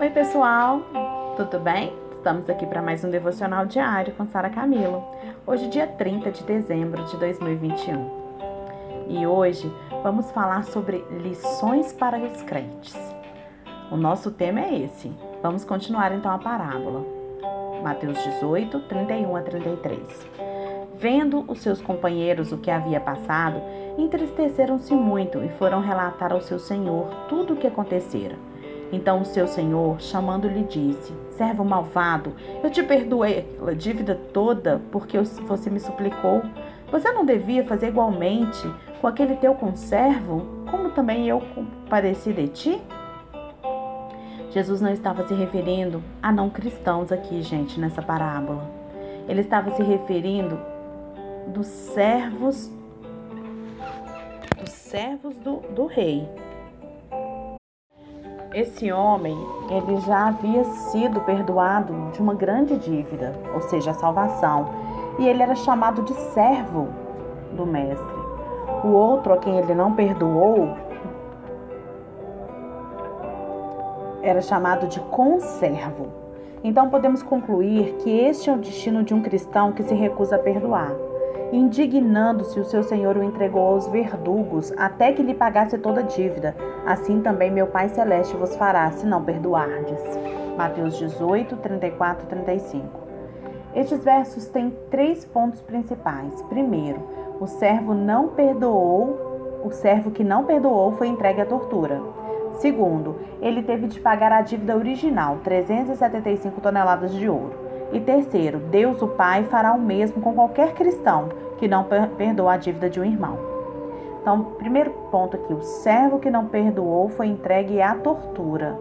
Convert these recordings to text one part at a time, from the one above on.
Oi, pessoal, tudo bem? Estamos aqui para mais um devocional diário com Sara Camilo. Hoje, dia 30 de dezembro de 2021. E hoje vamos falar sobre lições para os crentes. O nosso tema é esse. Vamos continuar então a parábola. Mateus 18, 31 a 33. Vendo os seus companheiros o que havia passado, entristeceram-se muito e foram relatar ao seu senhor tudo o que acontecera. Então o seu senhor, chamando-lhe, disse: Servo malvado, eu te perdoei a dívida toda porque você me suplicou. Você não devia fazer igualmente com aquele teu conservo, como também eu compadeci de ti? Jesus não estava se referindo a não cristãos aqui, gente, nessa parábola. Ele estava se referindo dos servos dos servos do, do rei, esse homem, ele já havia sido perdoado de uma grande dívida, ou seja, a salvação, e ele era chamado de servo do mestre. O outro a quem ele não perdoou era chamado de conservo. Então podemos concluir que este é o destino de um cristão que se recusa a perdoar. Indignando-se, o seu senhor o entregou aos verdugos até que lhe pagasse toda a dívida. Assim também meu Pai Celeste vos fará, se não perdoardes. Mateus 18, 34 e 35. Estes versos têm três pontos principais. Primeiro, o servo não perdoou, o servo que não perdoou foi entregue à tortura. Segundo, ele teve de pagar a dívida original, 375 toneladas de ouro. E terceiro, Deus o Pai fará o mesmo com qualquer cristão que não perdoa a dívida de um irmão. Então, primeiro ponto aqui, o servo que não perdoou foi entregue à tortura.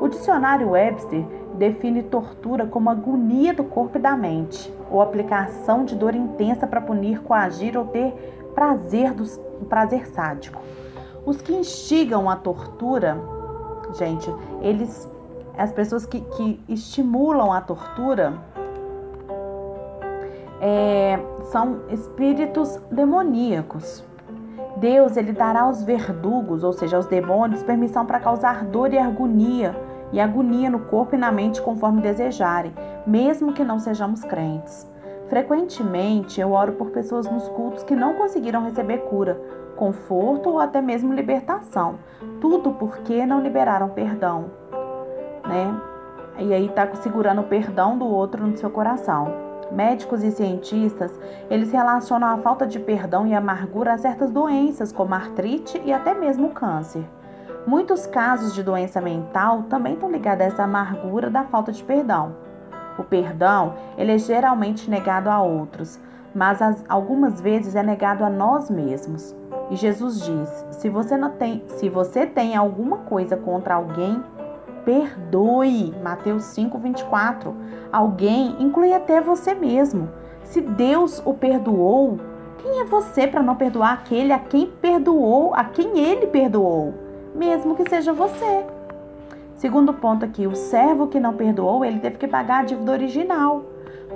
O dicionário Webster define tortura como agonia do corpo e da mente, ou aplicação de dor intensa para punir, coagir ou ter prazer, do, prazer sádico. Os que instigam a tortura, gente, eles as pessoas que, que estimulam a tortura é, são espíritos demoníacos. Deus ele dará aos verdugos, ou seja, aos demônios, permissão para causar dor e agonia, e agonia no corpo e na mente conforme desejarem, mesmo que não sejamos crentes. Frequentemente eu oro por pessoas nos cultos que não conseguiram receber cura, conforto ou até mesmo libertação, tudo porque não liberaram perdão né? E aí tá segurando o perdão do outro no seu coração. Médicos e cientistas, eles relacionam a falta de perdão e amargura a certas doenças, como artrite e até mesmo câncer. Muitos casos de doença mental também estão ligados a essa amargura da falta de perdão. O perdão, ele é geralmente negado a outros, mas as, algumas vezes é negado a nós mesmos. E Jesus diz: se você não tem, se você tem alguma coisa contra alguém, Perdoe. Mateus 5, 24. Alguém inclui até você mesmo. Se Deus o perdoou, quem é você para não perdoar aquele a quem perdoou, a quem ele perdoou, mesmo que seja você? Segundo ponto aqui, o servo que não perdoou, ele teve que pagar a dívida original.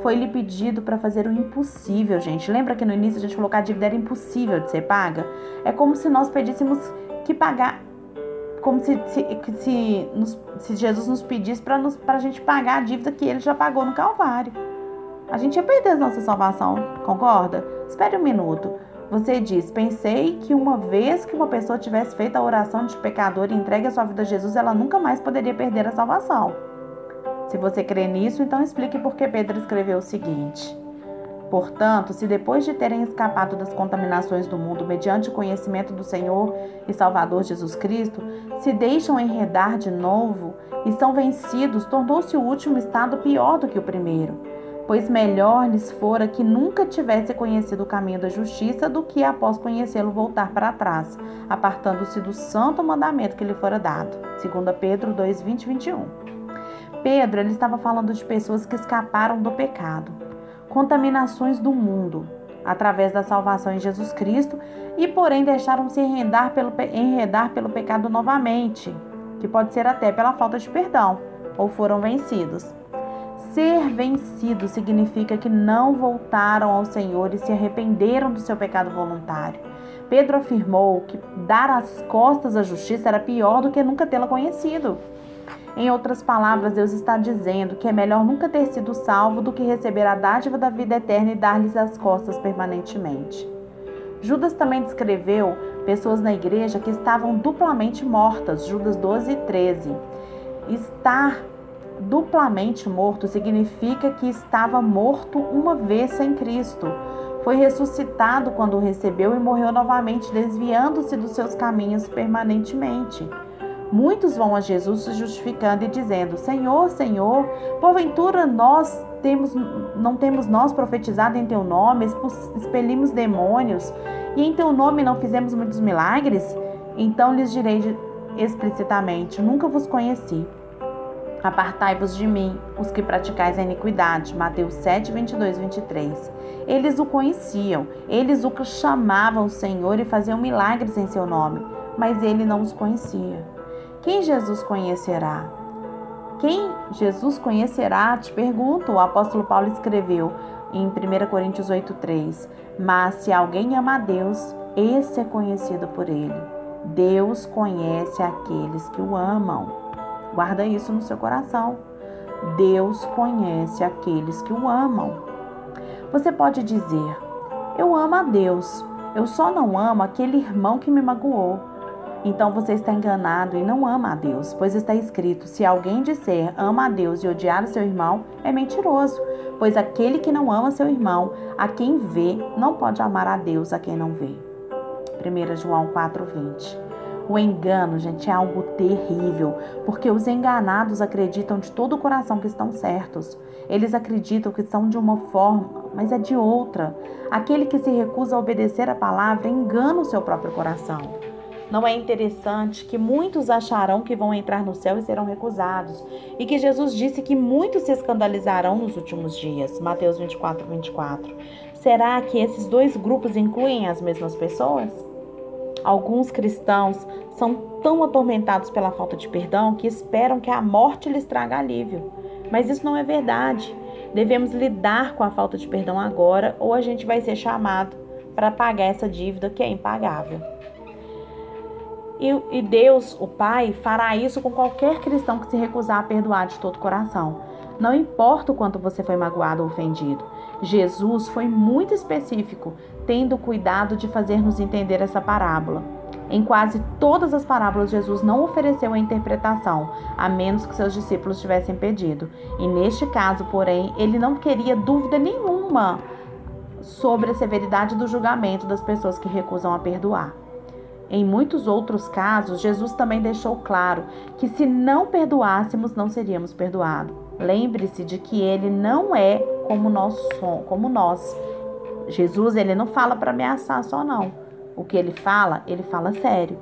Foi-lhe pedido para fazer o impossível, gente. Lembra que no início a gente falou que a dívida era impossível de ser paga? É como se nós pedíssemos que pagar como se, se, se, nos, se Jesus nos pedisse para a gente pagar a dívida que ele já pagou no Calvário. A gente ia perder a nossa salvação, concorda? Espere um minuto. Você diz: Pensei que uma vez que uma pessoa tivesse feito a oração de pecador e entregue a sua vida a Jesus, ela nunca mais poderia perder a salvação. Se você crê nisso, então explique por que Pedro escreveu o seguinte. Portanto, se depois de terem escapado das contaminações do mundo mediante o conhecimento do Senhor e Salvador Jesus Cristo, se deixam enredar de novo e são vencidos, tornou-se o último estado pior do que o primeiro. Pois melhor lhes fora que nunca tivesse conhecido o caminho da justiça do que após conhecê-lo voltar para trás, apartando-se do santo mandamento que lhe fora dado. 2 Pedro 2, 20 e 21. Pedro ele estava falando de pessoas que escaparam do pecado contaminações do mundo através da salvação em Jesus Cristo e, porém, deixaram-se enredar pelo, enredar pelo pecado novamente, que pode ser até pela falta de perdão, ou foram vencidos. Ser vencido significa que não voltaram ao Senhor e se arrependeram do seu pecado voluntário. Pedro afirmou que dar as costas à justiça era pior do que nunca tê-la conhecido. Em outras palavras, Deus está dizendo que é melhor nunca ter sido salvo do que receber a dádiva da vida eterna e dar-lhes as costas permanentemente. Judas também descreveu pessoas na igreja que estavam duplamente mortas, Judas 12 e 13. Estar duplamente morto significa que estava morto uma vez sem Cristo. Foi ressuscitado quando o recebeu e morreu novamente, desviando-se dos seus caminhos permanentemente. Muitos vão a Jesus se justificando e dizendo: Senhor, Senhor, porventura nós temos, não temos nós profetizado em teu nome, expelimos demônios e em teu nome não fizemos muitos milagres? Então lhes direi explicitamente: Nunca vos conheci. Apartai-vos de mim, os que praticais a iniquidade. Mateus 7, 22, 23. Eles o conheciam, eles o chamavam Senhor e faziam milagres em seu nome, mas ele não os conhecia. Quem Jesus conhecerá? Quem Jesus conhecerá? Te pergunto. O apóstolo Paulo escreveu em 1 Coríntios 8,3: Mas se alguém ama a Deus, esse é conhecido por ele. Deus conhece aqueles que o amam. Guarda isso no seu coração. Deus conhece aqueles que o amam. Você pode dizer: Eu amo a Deus, eu só não amo aquele irmão que me magoou. Então você está enganado e não ama a Deus, pois está escrito: se alguém disser ama a Deus e odiar o seu irmão, é mentiroso. Pois aquele que não ama seu irmão, a quem vê, não pode amar a Deus a quem não vê. 1 João 4,20. O engano, gente, é algo terrível, porque os enganados acreditam de todo o coração que estão certos. Eles acreditam que são de uma forma, mas é de outra. Aquele que se recusa a obedecer a palavra engana o seu próprio coração. Não é interessante que muitos acharão que vão entrar no céu e serão recusados, e que Jesus disse que muitos se escandalizarão nos últimos dias. Mateus 24, 24. Será que esses dois grupos incluem as mesmas pessoas? Alguns cristãos são tão atormentados pela falta de perdão que esperam que a morte lhes traga alívio. Mas isso não é verdade. Devemos lidar com a falta de perdão agora ou a gente vai ser chamado para pagar essa dívida que é impagável. E, e Deus, o Pai, fará isso com qualquer cristão que se recusar a perdoar de todo o coração. Não importa o quanto você foi magoado ou ofendido. Jesus foi muito específico, tendo cuidado de fazer-nos entender essa parábola. Em quase todas as parábolas, Jesus não ofereceu a interpretação, a menos que seus discípulos tivessem pedido. E neste caso, porém, ele não queria dúvida nenhuma sobre a severidade do julgamento das pessoas que recusam a perdoar. Em muitos outros casos, Jesus também deixou claro que se não perdoássemos, não seríamos perdoados. Lembre-se de que ele não é como nós, como nós. Jesus, ele não fala para ameaçar só não. O que ele fala, ele fala sério.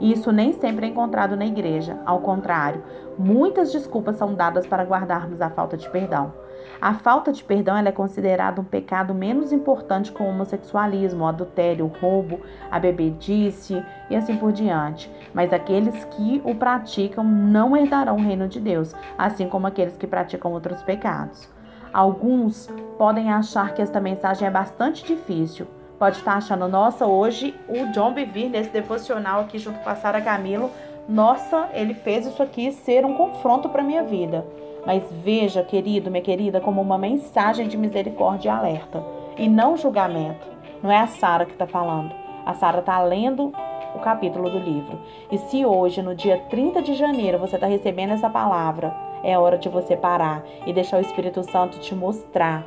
E isso nem sempre é encontrado na igreja. Ao contrário, muitas desculpas são dadas para guardarmos a falta de perdão. A falta de perdão é considerada um pecado menos importante como o homossexualismo, o adultério, o roubo, a bebedice e assim por diante. Mas aqueles que o praticam não herdarão o reino de Deus, assim como aqueles que praticam outros pecados. Alguns podem achar que esta mensagem é bastante difícil. Pode estar achando, nossa, hoje o John Bevere, nesse devocional aqui junto com a Sara Camilo, nossa, ele fez isso aqui ser um confronto para minha vida. Mas veja, querido, minha querida, como uma mensagem de misericórdia e alerta, e não julgamento. Não é a Sara que está falando. A Sara está lendo o capítulo do livro. E se hoje, no dia 30 de janeiro, você está recebendo essa palavra, é hora de você parar e deixar o Espírito Santo te mostrar,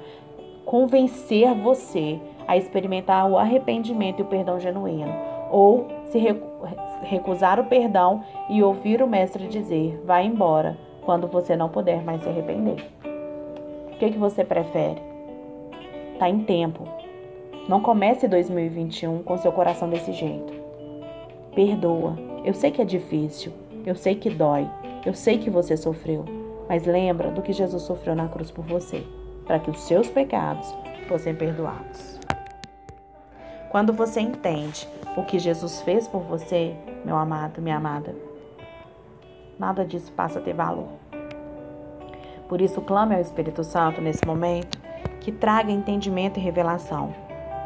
convencer você a experimentar o arrependimento e o perdão genuíno. Ou se recusar o perdão e ouvir o Mestre dizer: vá embora quando você não puder mais se arrepender. O que, que você prefere? Tá em tempo. Não comece 2021 com seu coração desse jeito. Perdoa. Eu sei que é difícil, eu sei que dói, eu sei que você sofreu, mas lembra do que Jesus sofreu na cruz por você, para que os seus pecados fossem perdoados. Quando você entende o que Jesus fez por você, meu amado, minha amada, nada disso passa a ter valor. Por isso, clame ao Espírito Santo nesse momento que traga entendimento e revelação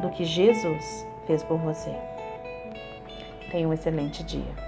do que Jesus fez por você. Tenha um excelente dia.